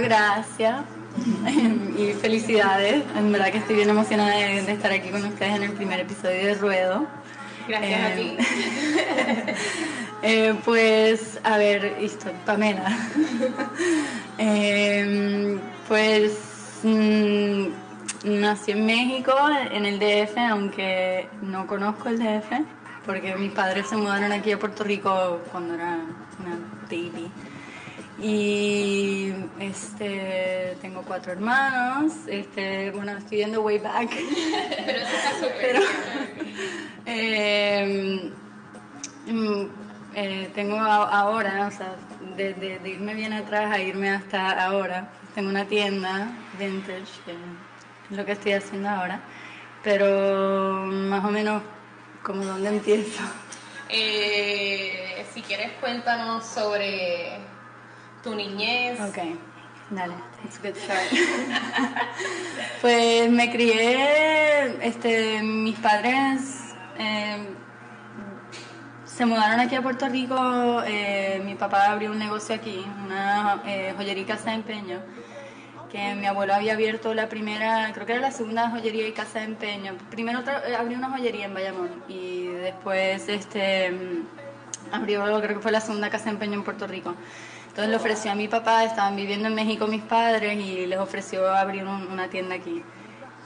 gracias y felicidades. En verdad que estoy bien emocionada de, estar aquí con ustedes en el primer episodio de Ruedo. Gracias a ti. Eh, pues, a ver, esto, Pamela. Em, pues mm, nací en México, en el DF, aunque no conozco el DF, porque mis padres se mudaron aquí a Puerto Rico cuando era una baby. Y este, tengo cuatro hermanos, este, bueno, estoy viendo way back. Pero eso está súper. Pero, eh, mm, eh, tengo ahora, o sea, de, de, irme bien atrás a irme hasta ahora, tengo una tienda vintage, que es lo que estoy haciendo ahora, pero más o menos, ¿como dónde empiezo? Eh, si quieres, cuéntanos sobre tu niñez. Ok, dale, it's a good start. pues me crié, este, mis padres eh, se mudaron aquí a Puerto Rico, eh, mi papá abrió un negocio aquí, una eh, joyería y casa de empeño, que mi abuelo había abierto la primera, creo que era la segunda joyería y casa de empeño. Primero abrió una joyería en Bayamón y después este, abrió, creo que fue la segunda casa de empeño en Puerto Rico. Entonces le ofreció a mi papá, estaban viviendo en México mis padres y les ofreció abrir una tienda aquí.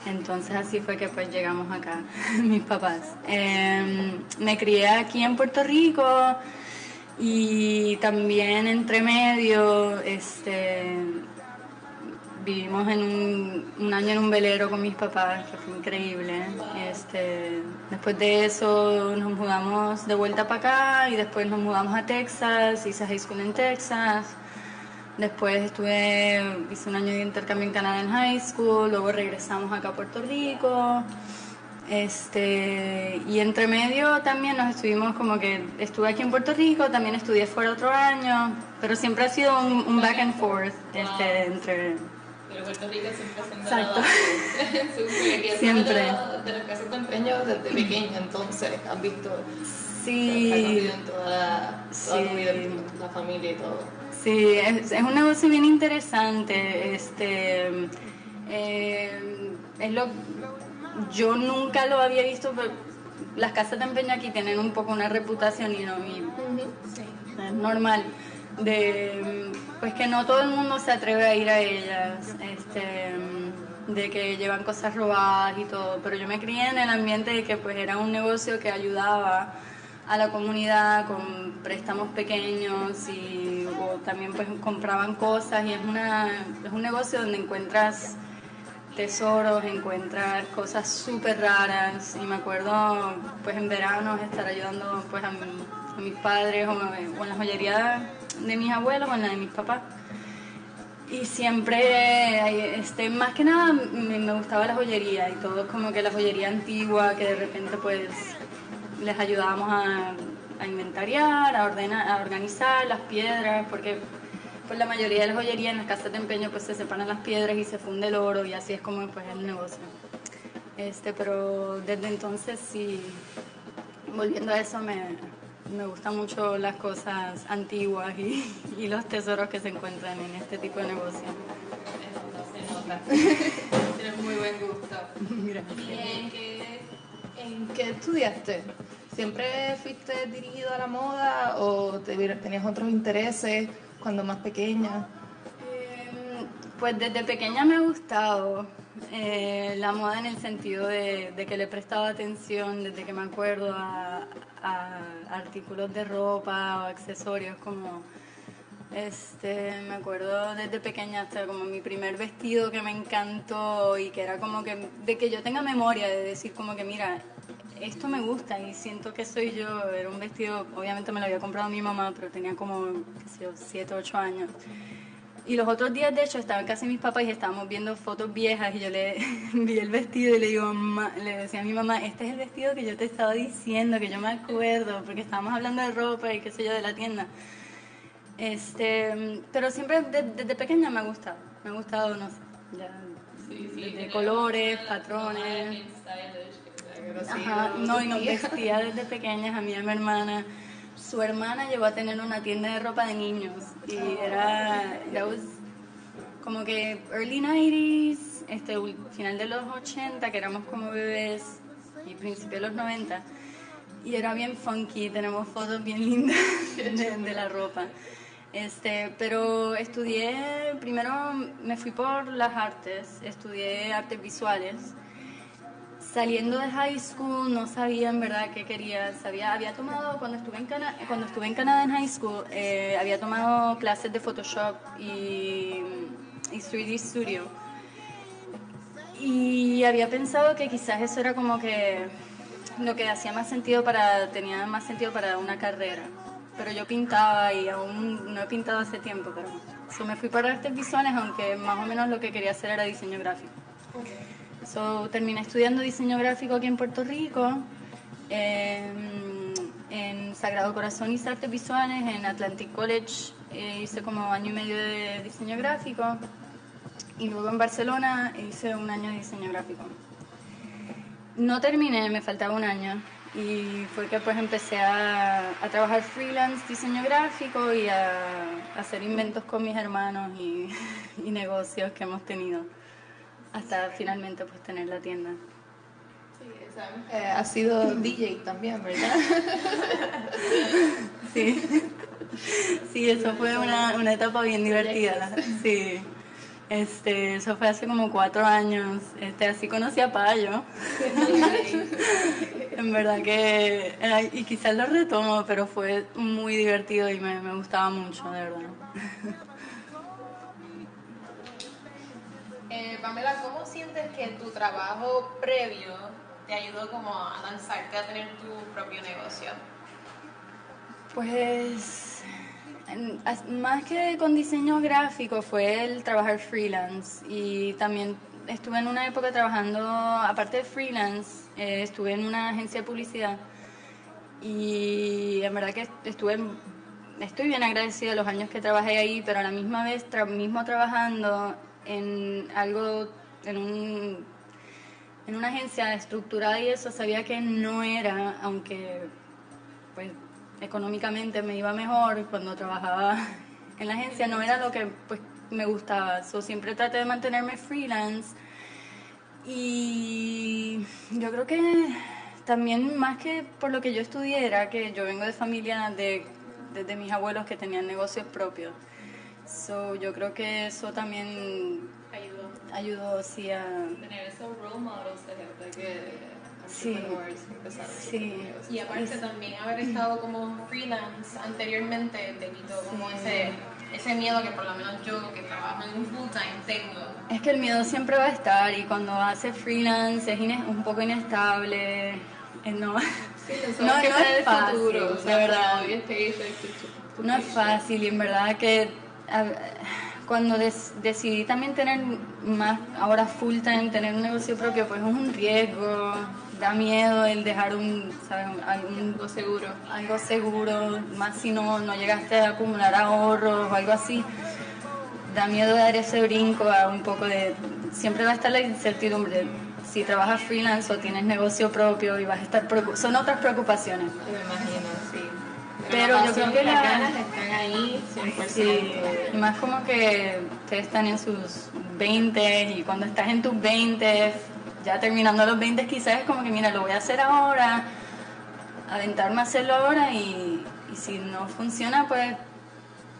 Entonces así fue que pues llegamos acá, mis papás. Em, me crié aquí en Puerto Rico y también entre medio, este, vivimos en un, año en un velero con mis papás, que fue increíble. Este, después de eso nos mudamos de vuelta para acá y después nos mudamos a Texas, hice high school en Texas. Después estuve, hice un año de intercambio en Canadá en high school, luego regresamos acá a Puerto Rico. Este, y entre medio también nos estuvimos como que estuve aquí en Puerto Rico, también estudié fuera otro año, pero siempre ha sido un, back and forth este, entre pero Puerto Rico siempre Exacto. su siempre. De, los casos de empeño desde pequeña, entonces has visto sí. en toda, toda tu vida, la familia y todo. Sí, es, es, un negocio bien interesante. Este, eh, es lo, yo nunca lo había visto, pero las casas de empeño aquí tienen un poco una reputación y no, y, sí. es normal de pues que no todo el mundo se atreve a ir a ellas, este, de que llevan cosas robadas y todo, pero yo me crié en el ambiente de que pues era un negocio que ayudaba a la comunidad con préstamos pequeños y también pues compraban cosas y es una es un negocio donde encuentras tesoros, encuentras cosas súper raras y me acuerdo pues en verano estar ayudando pues a, mis padres o, o en la joyería de mis abuelos o en la de mis papás. Y siempre, este, más que nada, me, gustaba la joyería y todo como que la joyería antigua, que de repente pues les ayudábamos a, a inventariar, a, ordenar, a organizar las piedras, porque pues la mayoría de las joyerías en las casas de empeño pues se separan las piedras y se funde el oro y así es como pues el negocio. Este, pero desde entonces sí, volviendo a eso me, me gustan mucho las cosas antiguas y, y, los tesoros que se encuentran en este tipo de negocio. Eso se nota. Tienes muy buen gusto. Gracias. ¿Y en qué, en qué estudiaste? ¿Siempre fuiste dirigido a la moda o tenías otros intereses cuando más pequeña? Pues desde pequeña me ha gustado eh, la moda en el sentido de, que le he prestado atención desde que me acuerdo a, artículos de ropa o accesorios como este me acuerdo desde pequeña hasta como mi primer vestido que me encantó y que era como que de que yo tenga memoria de decir como que mira esto me gusta y siento que soy yo era un vestido obviamente me lo había comprado mi mamá pero tenía como qué sé yo siete ocho años y los otros días, de hecho, estaban casi mis papás y estábamos viendo fotos viejas y yo le vi el vestido y le digo, le decía a mi mamá, este es el vestido que yo te estaba diciendo, que yo me acuerdo, porque estábamos hablando de ropa y qué sé yo, de la tienda. Este, pero siempre desde, pequeña me ha gustado, me ha gustado, no sé, ya, de colores, patrones. Ajá, no, y nos vestía desde pequeñas a mí y a mi hermana su hermana llegó a tener una tienda de ropa de niños y era, como que early 90s, este, final de los 80, que éramos como bebés, y principio de los 90. Y era bien funky, tenemos fotos bien lindas de, la ropa. Este, pero estudié, primero me fui por las artes, estudié artes visuales. Saliendo de high school no sabía en verdad qué quería. Sabía, había tomado, cuando estuve en, cuando estuve en Canadá en high school, eh, había tomado clases de Photoshop y, y 3D Studio. Y había pensado que quizás eso era como que lo que hacía más sentido para, tenía más sentido para una carrera. Pero yo pintaba y aún no he pintado hace tiempo, pero so me fui para artes visuales, aunque más o menos lo que quería hacer era diseño gráfico. So, terminé estudiando diseño gráfico aquí en Puerto Rico, en Sagrado Corazón hice artes visuales, en Atlantic College eh, hice como año y medio de diseño gráfico y luego en Barcelona hice un año de diseño gráfico. No terminé, me faltaba un año y fue que pues empecé a, a trabajar freelance diseño gráfico y a, hacer inventos con mis hermanos y, y, negocios que hemos tenido hasta finalmente pues tener la tienda. Sí, eh, ha sido DJ también, ¿verdad? sí. Sí, eso fue una, una etapa bien divertida. Sí. Este, eso fue hace como cuatro años. Este, así conocí a Payo. en verdad que, y quizás lo retomo, pero fue muy divertido y me, me gustaba mucho, de verdad. Eh, Pamela, ¿cómo sientes que tu trabajo previo te ayudó como a lanzarte a tener tu propio negocio? Pues más que con diseño gráfico fue el trabajar freelance y también estuve en una época trabajando, aparte de freelance, eh, estuve en una agencia de publicidad y en verdad que estuve, estoy bien agradecida de los años que trabajé ahí, pero a la misma vez, mismo trabajando en algo, en un en una agencia estructurada y eso sabía que no era, aunque pues económicamente me iba mejor cuando trabajaba en la agencia, no era lo que pues, me gustaba. So, siempre traté de mantenerme freelance. Y yo creo que también más que por lo que yo estudié era que yo vengo de familia de, de, mis abuelos que tenían negocios propios. So, yo creo que eso también ayudó, ayudó sí a... Tener esos role models de gente que Sí. sí. Y aparte también haber estado como freelance anteriormente te quitó como ese, ese miedo que por lo menos yo que trabajo en un full time tengo. Es que el miedo siempre va a estar y cuando haces freelance es un poco inestable. Eh, no, sí, no, no, es fácil, futuro, de verdad. No es fácil y en verdad que cuando decidí también tener más, ahora full time, tener un negocio propio, pues es un riesgo da miedo el dejar un, ¿sabes? algo seguro. Algo seguro, más si no, no llegaste a acumular ahorros o algo así. Da miedo dar ese brinco a un poco de... Siempre va a estar la incertidumbre. Si trabajas freelance o tienes negocio propio y vas a estar... Son otras preocupaciones. Me imagino. Pero, yo creo que las ganas están ahí 100%. Sí, y más como que ustedes están en sus 20 y cuando estás en tus 20 ya terminando los 20 quizás es como que, mira, lo voy a hacer ahora, aventarme a hacerlo ahora y, y si no funciona, pues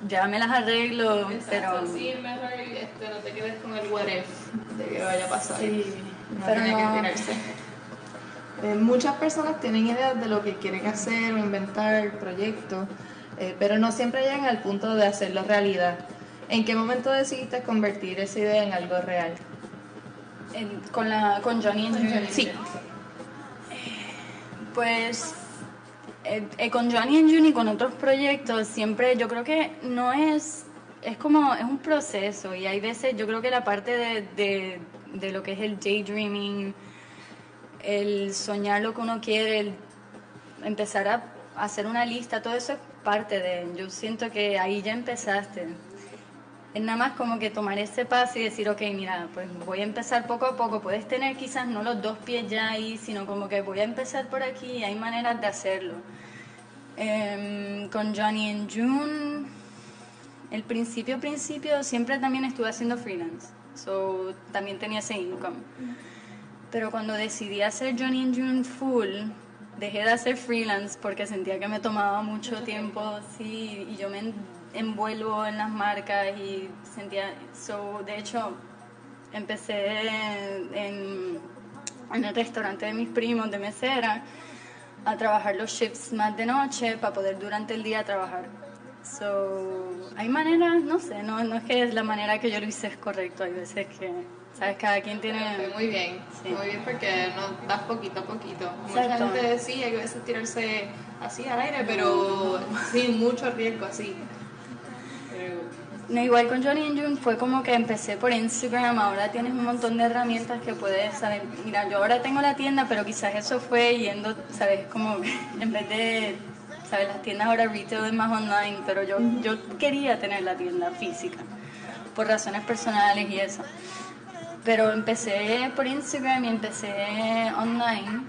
ya me las arreglo. pero sí, mejor este, no te quedes con el what if de que vaya a pasar. Sí, no pero no. que eh, muchas personas tienen ideas de lo que quieren hacer o inventar proyectos, eh, pero no siempre llegan al punto de hacerlo realidad. ¿En qué momento decidiste convertir esa idea en algo real? con, la, con Johnny and Sí. Pues eh, eh, con Johnny and June y con otros proyectos siempre yo creo que no es es como es un proceso y hay veces yo creo que la parte de, de, de lo que es el daydreaming el soñar lo que uno quiere el empezar a hacer una lista todo eso es parte de yo siento que ahí ya empezaste es nada más como que tomar ese paso y decir, ok, mira, pues voy a empezar poco a poco. Puedes tener quizás no los dos pies ya ahí, sino como que voy a empezar por aquí y hay maneras de hacerlo. Em, con Johnny and June, el principio, principio, siempre también estuve haciendo freelance. So, también tenía ese income. Pero cuando decidí hacer Johnny and June full, dejé de hacer freelance porque sentía que me tomaba mucho tiempo, sí, y yo me envuelvo en las marcas y sentía, so, de hecho, empecé en, en el restaurante de mis primos de mesera a trabajar los shifts más de noche para poder durante el día trabajar. So, hay maneras, no sé, no, no es que es la manera que yo lo hice es correcto, hay veces que, ¿sabes? Cada quien tiene... Muy bien, muy bien porque no das poquito a poquito. Mucha gente sí, hay veces tirarse así al aire, pero sin mucho riesgo así. No, igual con Johnny and June fue como que empecé por Instagram, ahora tienes un montón de herramientas que puedes, saber Mira, yo ahora tengo la tienda, pero quizás eso fue yendo, ¿sabes? Como en vez de, ¿sabes? Las tiendas ahora retail es más online, pero yo, yo quería tener la tienda física, por razones personales y eso. Pero empecé por Instagram y empecé online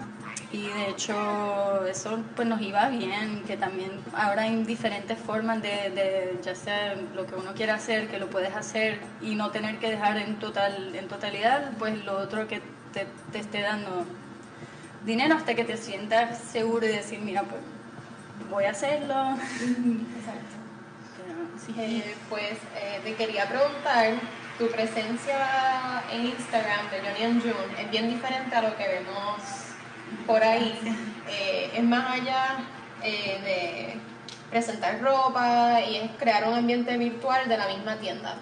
y de hecho eso pues nos iba bien, que también ahora hay diferentes formas de, de, ya sea lo que uno quiera hacer, que lo puedes hacer y no tener que dejar en total en totalidad pues lo otro que te, te esté dando dinero hasta que te sientas seguro y decir, mira, pues voy a hacerlo. Exacto. Eh, pues eh, te quería preguntar, tu presencia en Instagram de Johnny and June es bien diferente a lo que vemos por ahí. Eh, es más allá eh, de presentar ropa y es crear un ambiente virtual de la misma tienda.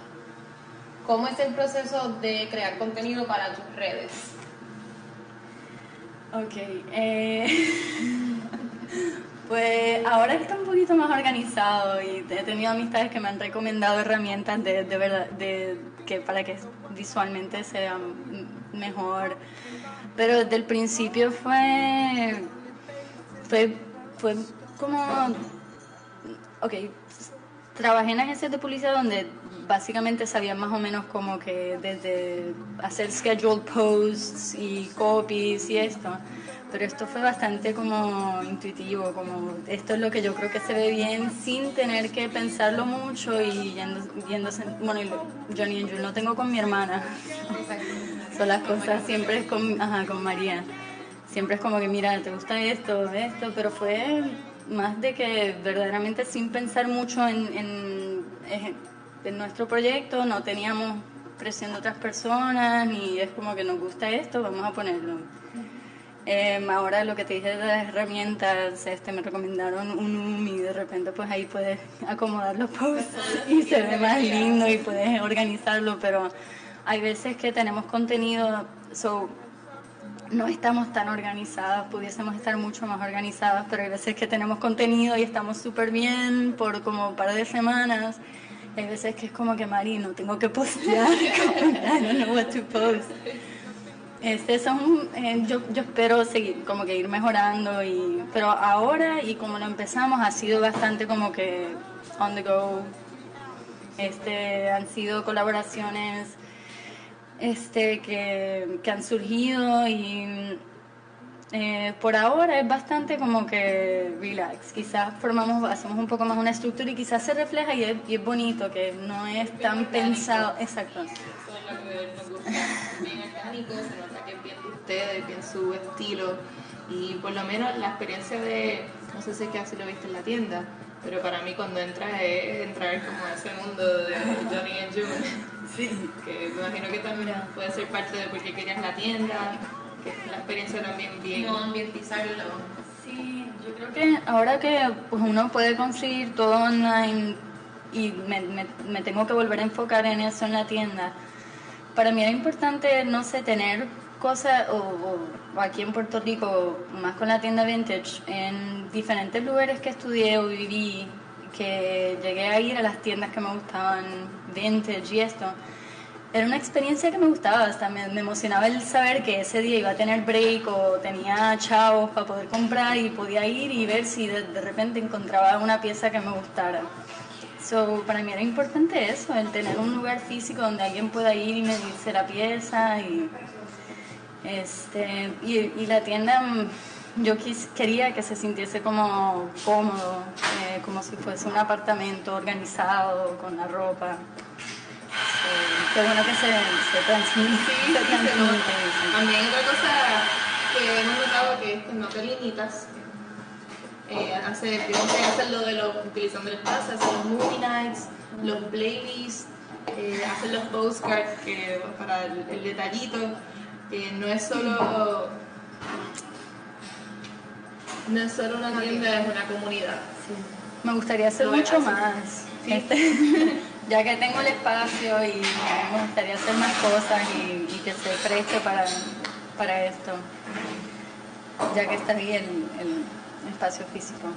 ¿Cómo es el proceso de crear contenido para tus redes? Ok. Eh, pues ahora está un poquito más organizado y he tenido amistades que me han recomendado herramientas de, de verdad, de, que para que visualmente sea mejor. Pero desde el principio fue, fue, fue como, ok, trabajé en agencias de publicidad donde básicamente sabía más o menos como que desde hacer scheduled posts y copies y esto, pero esto fue bastante como intuitivo, como esto es lo que yo creo que se ve bien sin tener que pensarlo mucho y yendo, yéndose, bueno, Johnny y yo lo tengo con mi hermana. Son las cosas, siempre es con, ajá, con María. Siempre es como que, mira, te gusta esto, esto, pero fue más de que verdaderamente sin pensar mucho en, en, en nuestro proyecto, no teníamos presión de otras personas, ni es como que nos gusta esto, vamos a ponerlo. Eh, ahora lo que te dije de las herramientas, este, me recomendaron un UM y de repente pues ahí puedes acomodar los posts y se ve más lindo y puedes organizarlo, pero hay veces que tenemos contenido, so, no estamos tan organizadas, pudiésemos estar mucho más organizadas, pero hay veces que tenemos contenido y estamos súper bien por como un par de semanas. Hay veces que es como que, Mari, no tengo que postear, I don't know what to post. Este, son, eh, yo, yo espero seguir, como que ir mejorando, y, pero ahora y como lo empezamos ha sido bastante como que on the go. Este, han sido colaboraciones este, que, que han surgido y eh, por ahora es bastante como que relax. Quizás formamos, hacemos un poco más una estructura y quizás se refleja y es, y es bonito, que no es tan pensado. Exacto. Eso es lo que nos gusta. Bien orgánico, se nota que es bien de ustedes, bien su estilo. Y por lo menos la experiencia de, no sé si es que así lo viste en la tienda, pero para mí cuando entras es entrar como a ese mundo de Johnny and June Sí, que me imagino que también puede ser parte de por qué querías la tienda, la experiencia también bien. No ambientizarlo. Sí, yo creo que ahora que pues, uno puede conseguir todo online y me, me, me tengo que volver a enfocar en eso en la tienda, para mí era importante, no sé, tener cosas, o, o, aquí en Puerto Rico, más con la tienda vintage, en diferentes lugares que estudié o viví, que llegué a ir a las tiendas que me gustaban, vintage y esto, era una experiencia que me gustaba, hasta me, emocionaba el saber que ese día iba a tener break o tenía chavos para poder comprar y podía ir y ver si de, de repente encontraba una pieza que me gustara. So, para mí era importante eso, el tener un lugar físico donde alguien pueda ir y medirse la pieza y, este, y, y la tienda yo quis- quería que se sintiese como cómodo, eh, como si fuese un apartamento organizado con la ropa. Qué bueno que se, se transmite. Sí, se transmite. También otra cosa que hemos notado que es que no te limitas. Eh, hacer lo de los, utilizando el espacio, hacer los movie nights, los playlists, eh, hacer los postcards que, para el, el detallito. Eh, no es solo no es solo una tienda, es una comunidad. Me gustaría hacer mucho hacer. más. Sí. Este, ya que tengo el espacio y me gustaría hacer más cosas y, y que se preste para, para esto. Ya que está ahí el, el espacio físico.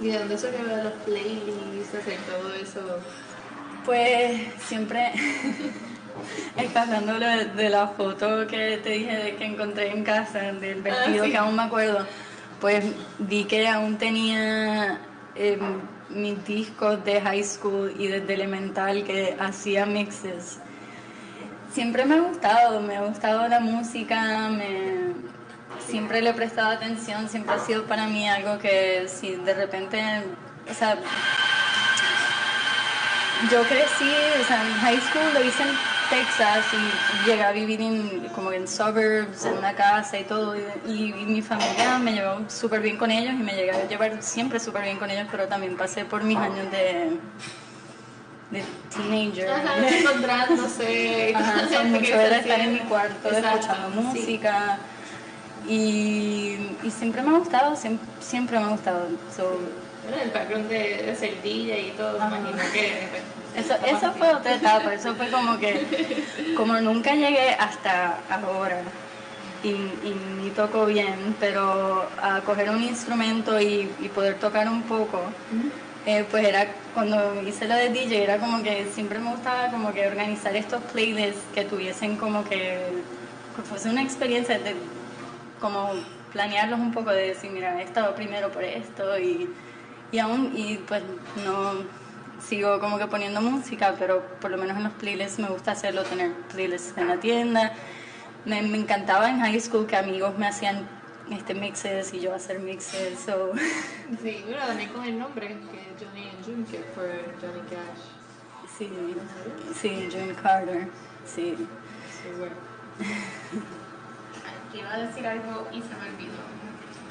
Y de dónde de los playlists, hacer todo eso. Pues siempre hablando de, de la foto que te dije de que encontré en casa, del vestido Ah, sí. que aún me acuerdo, pues vi que aún tenía eh, mis discos de high school y desde elemental que hacía mixes. Siempre me ha gustado, me ha gustado la música, me, siempre le he prestado atención, siempre ha sido para mí algo que si de repente, o sea, yo crecí, o sea, en high school lo hice Texas y llegué a vivir en, como en suburbs, en una casa y todo. Y, mi familia me llevó súper bien con ellos y me llegué a llevar siempre súper bien con ellos, pero también pasé por mis años de, de teenager. Ajá, encontrándose. Ajá, sí, gente mucho era estar en mi cuarto Exacto, escuchando sí. música. Y, y siempre me ha gustado, siempre, siempre me ha gustado. So, Bueno, el background de, de ser DJ y todo, Ajá. imagino que. Eso, eso fue otra etapa, eso fue como que, como nunca llegué hasta ahora. Y, y ni toco bien, pero a coger un instrumento y, y poder tocar un poco, eh, pues era cuando hice lo de DJ, era como que siempre me gustaba como que organizar estos playlists que tuviesen como que, que fuese una experiencia de como planearlos un poco de decir, mira, he estado primero por esto y, y aún, y pues no sigo como que poniendo música, pero por lo menos en los playlists me gusta hacerlo, tener playlists en la tienda. Me, me encantaba en high school que amigos me hacían este mixes y yo hacer mixes. So, Sí, bueno, también con el nombre, que Johnny and June, que fue Johnny Cash. sí, sí, June Carter, sí. Sí, bueno. Iba a decir algo y se me olvidó.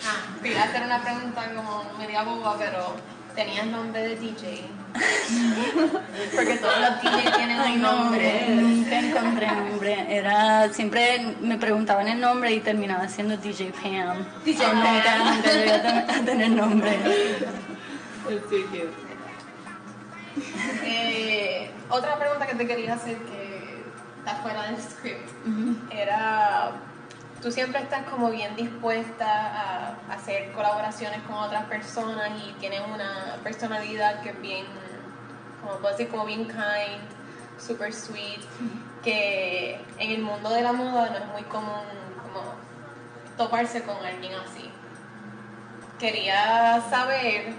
Ah, te iba a hacer una pregunta como media boba, pero tenías nombre de DJ. Porque todos los DJs tienen Ay, un no, nombre. nunca encontré nombre. Era, siempre me preguntaban el nombre y terminaba siendo DJ Pam. DJ So, nunca, Pam. nunca llegué a ten- a tener nombre. Sí, que. Eh, otra pregunta que te quería hacer que está fuera del script era, tú siempre estás como bien dispuesta a hacer colaboraciones con otras personas y tienes una personalidad que es bien, como puedo decir, como bien kind, super sweet, que en el mundo de la moda no es muy común como toparse con alguien así. Quería saber... eh,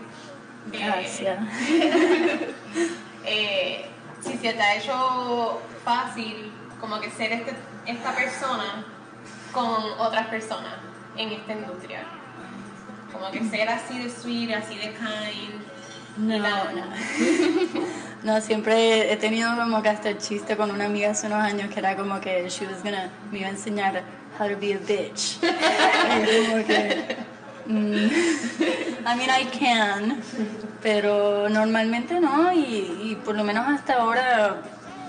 Gracias. eh, si se te ha hecho fácil como que ser este- esta persona con otras personas en esta industria. Como que ser así de sweet, así de kind. No, la- No, siempre he tenido como que hasta el chiste con una amiga hace unos años que era como que she was gonna, me iba a enseñar how to be a bitch. Y como que, mm, I mean, I can, pero normalmente no, y, y por lo menos hasta ahora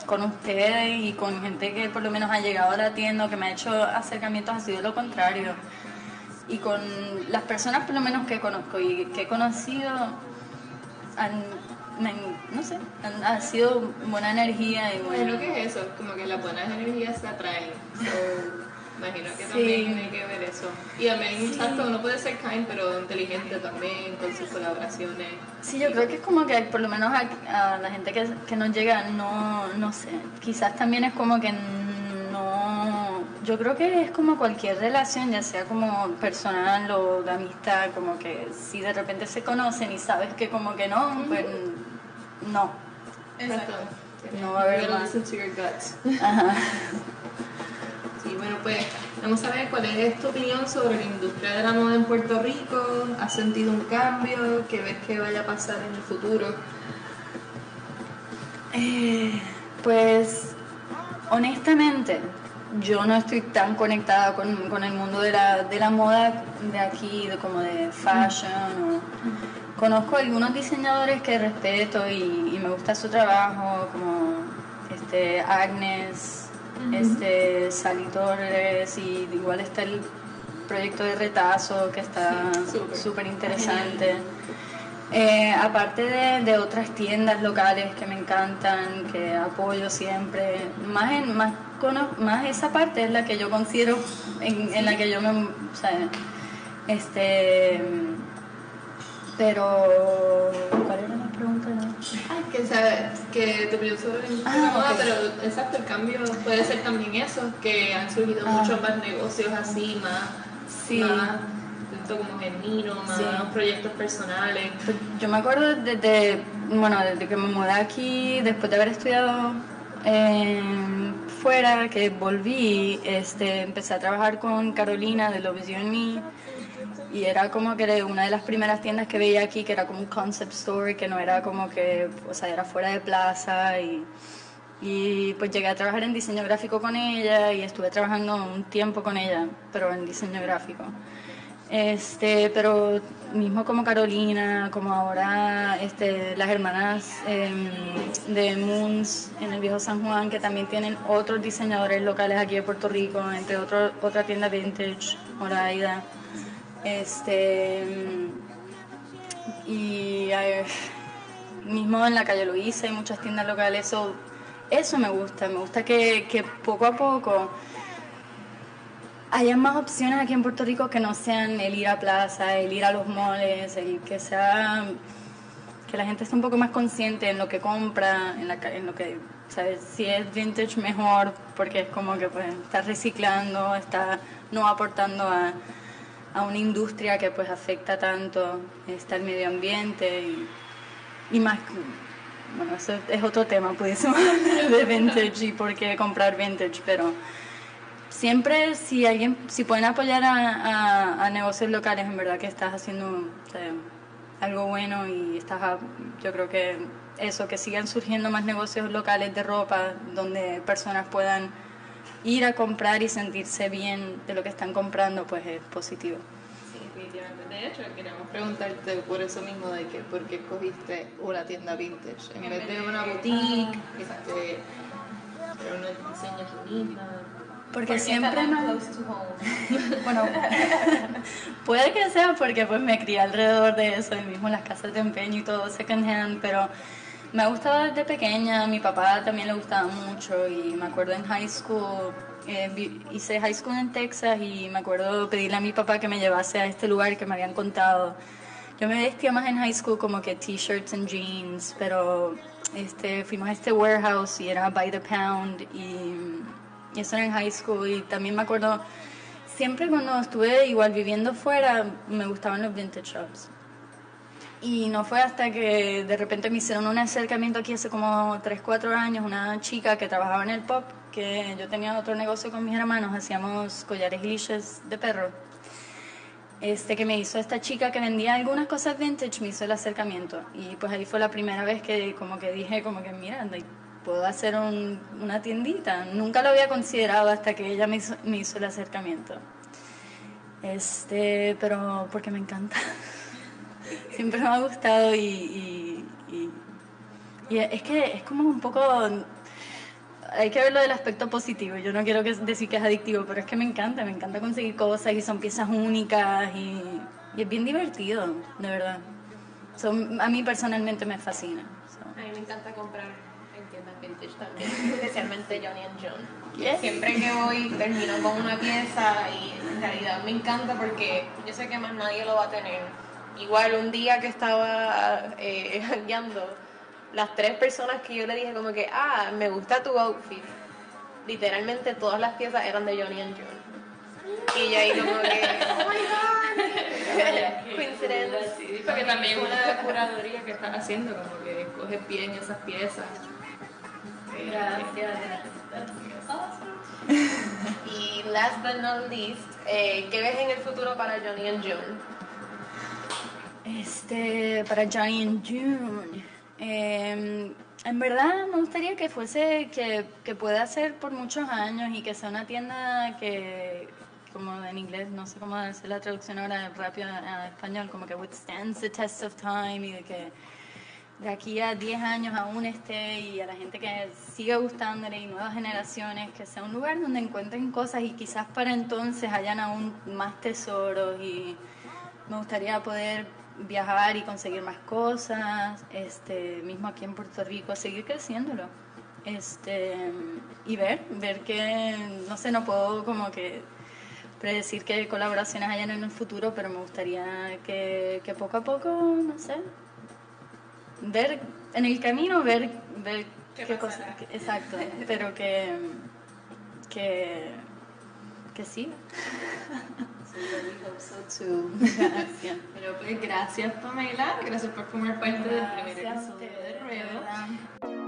con ustedes y con gente que por lo menos ha llegado a la tienda o que me ha hecho acercamientos ha sido lo contrario. Y con las personas por lo menos que conozco y que he conocido, han, no sé, han, ha sido buena energía y Bueno, buena... ¿qué es eso? Como que las buenas energías se atraen. So, imagino que Sí. también tiene que ver eso. Y también, exacto, uno puede ser kind, pero inteligente también, con sus colaboraciones. Sí, yo creo que es como que por lo menos a, a la gente que, que nos llega, no, no sé, quizás también es como que no, yo creo que es como cualquier relación, ya sea como personal o de amistad, como que si de repente se conocen y sabes que como que no, pues no. Exacto. No va a haber más. Ajá. Pues vamos a ver ¿cuál es tu opinión sobre la industria de la moda en Puerto Rico? ¿Has sentido un cambio? ¿Qué ves que vaya a pasar en el futuro? Eh, pues honestamente, yo no estoy tan conectada con, con el mundo de la, de la, moda de aquí, como de fashion. conozco algunos diseñadores que respeto y, y, me gusta su trabajo, como este, Agnes, este, Sally Torres, y igual está el proyecto de retazo que está súper interesante. Eh, aparte de, de, otras tiendas locales que me encantan, que apoyo siempre, más, en, más, más esa parte es la que yo considero en, en la que yo me... O sea, este, pero, que, sabes, que tu opinión sobre la ah, moda, pero exacto, el cambio puede ser también eso, que han surgido ah. muchos más negocios así, más... Sí. Más, como genuino, más proyectos personales. Pues yo me acuerdo desde, bueno, desde que me mudé aquí, después de haber estudiado fuera, que volví, este, empecé a trabajar con Carolina de Love Me y era como que una de las primeras tiendas que veía aquí que era como un concept store, que no era como que, o sea, era fuera de plaza y, y pues llegué a trabajar en diseño gráfico con ella y estuve trabajando un tiempo con ella, pero en diseño gráfico. Este, pero mismo como Carolina, como ahora este, las hermanas em, de Moons en el viejo San Juan, que también tienen otros diseñadores locales aquí de Puerto Rico, entre otro, otra tienda vintage, Moraida. Este, y mismo en la calle Luisa hay muchas tiendas locales, eso, eso me gusta, me gusta que, que poco a poco haya más opciones aquí en Puerto Rico que no sean el ir a plaza, el ir a los moles, el que sea que la gente esté un poco más consciente en lo que compra, en, la, en lo que, ¿sabes? Si es vintage mejor, porque es como que pues está reciclando, está no aportando a, a una industria que pues afecta tanto, está el medio ambiente y, y más, bueno, eso es otro tema, hablar de vintage y por qué comprar vintage, pero siempre si alguien, si pueden apoyar a, a, negocios locales, en verdad que estás haciendo algo bueno y estás, yo creo que eso, que sigan surgiendo más negocios locales de ropa donde personas puedan ir a comprar y sentirse bien de lo que están comprando, pues es positivo. Sí, definitivamente. De hecho, queríamos preguntarte por eso mismo de que por qué escogiste una tienda vintage en vez de una boutique, este, unos diseños bonitos. Porque siempre me... bueno, puede que sea porque pues me crié alrededor de eso, y mismo las casas de empeño y todo second hand, pero me ha gustado desde pequeña, a mi papá también le gustaba mucho y me acuerdo en high school, eh, hice high school en Texas y me acuerdo pedirle a mi papá que me llevase a este lugar que me habían contado. Yo me vestía más en high school como que t-shirts and jeans, pero este, fuimos a este warehouse y era by the pound y y eso era en high school y también me acuerdo, siempre cuando estuve igual viviendo fuera, me gustaban los vintage shops. Y no fue hasta que de repente me hicieron un acercamiento aquí hace como 3, 4 años, una chica que trabajaba en el pop, que yo tenía otro negocio con mis hermanos, hacíamos collares y liches de perro. Este, que me hizo esta chica que vendía algunas cosas vintage, me hizo el acercamiento. Y pues ahí fue la primera vez que como que dije, como que mira, puedo hacer una tiendita. Nunca lo había considerado hasta que ella me hizo, me hizo el acercamiento. Este, pero porque me encanta. Siempre me ha gustado y, y, y, es que es como un poco hay que verlo del aspecto positivo. Yo no quiero decir que es adictivo, pero es que me encanta, me encanta conseguir cosas y son piezas únicas y, es bien divertido, de verdad. a mí personalmente me fascina. A mí me encanta comprar también, especialmente Johnny and John. Siempre que voy termino con una pieza y en realidad me encanta porque yo sé que más nadie lo va a tener. Igual un día que estaba eh, las tres personas que yo le dije como que, ah, me gusta tu outfit, literalmente todas las piezas eran de Johnny and John. Y yo ahí como que, oh my god, coincidencia. porque también es una curaduría que están haciendo, como que escoges bien esas piezas. Gracias. Y last but not least, eh, ¿qué ves en el futuro para Johnny and June? Este, para and June. em, en verdad me gustaría que fuese, que, que pueda ser por muchos años y que sea una tienda que, como en inglés, no sé cómo hacer la traducción ahora rápido a español, como que withstands the test of time y de que de aquí a 10 años aún esté y a la gente que siga gustándole y nuevas generaciones, que sea un lugar donde encuentren cosas y quizás para entonces hayan aún más tesoros y me gustaría poder viajar y conseguir más cosas, este, mismo aquí en Puerto Rico, seguir creciéndolo. Este, y ver, ver que, no sé, no puedo como que predecir qué colaboraciones hayan en el futuro, pero me gustaría que, que poco a poco, no sé, ver en el camino, ver, ver ¿Qué qué, cosas, exacto, pero que, que, que sí. Gracias. Pero pues gracias Pamela, gracias por formar parte del primer Gracias episodio de Ruedo.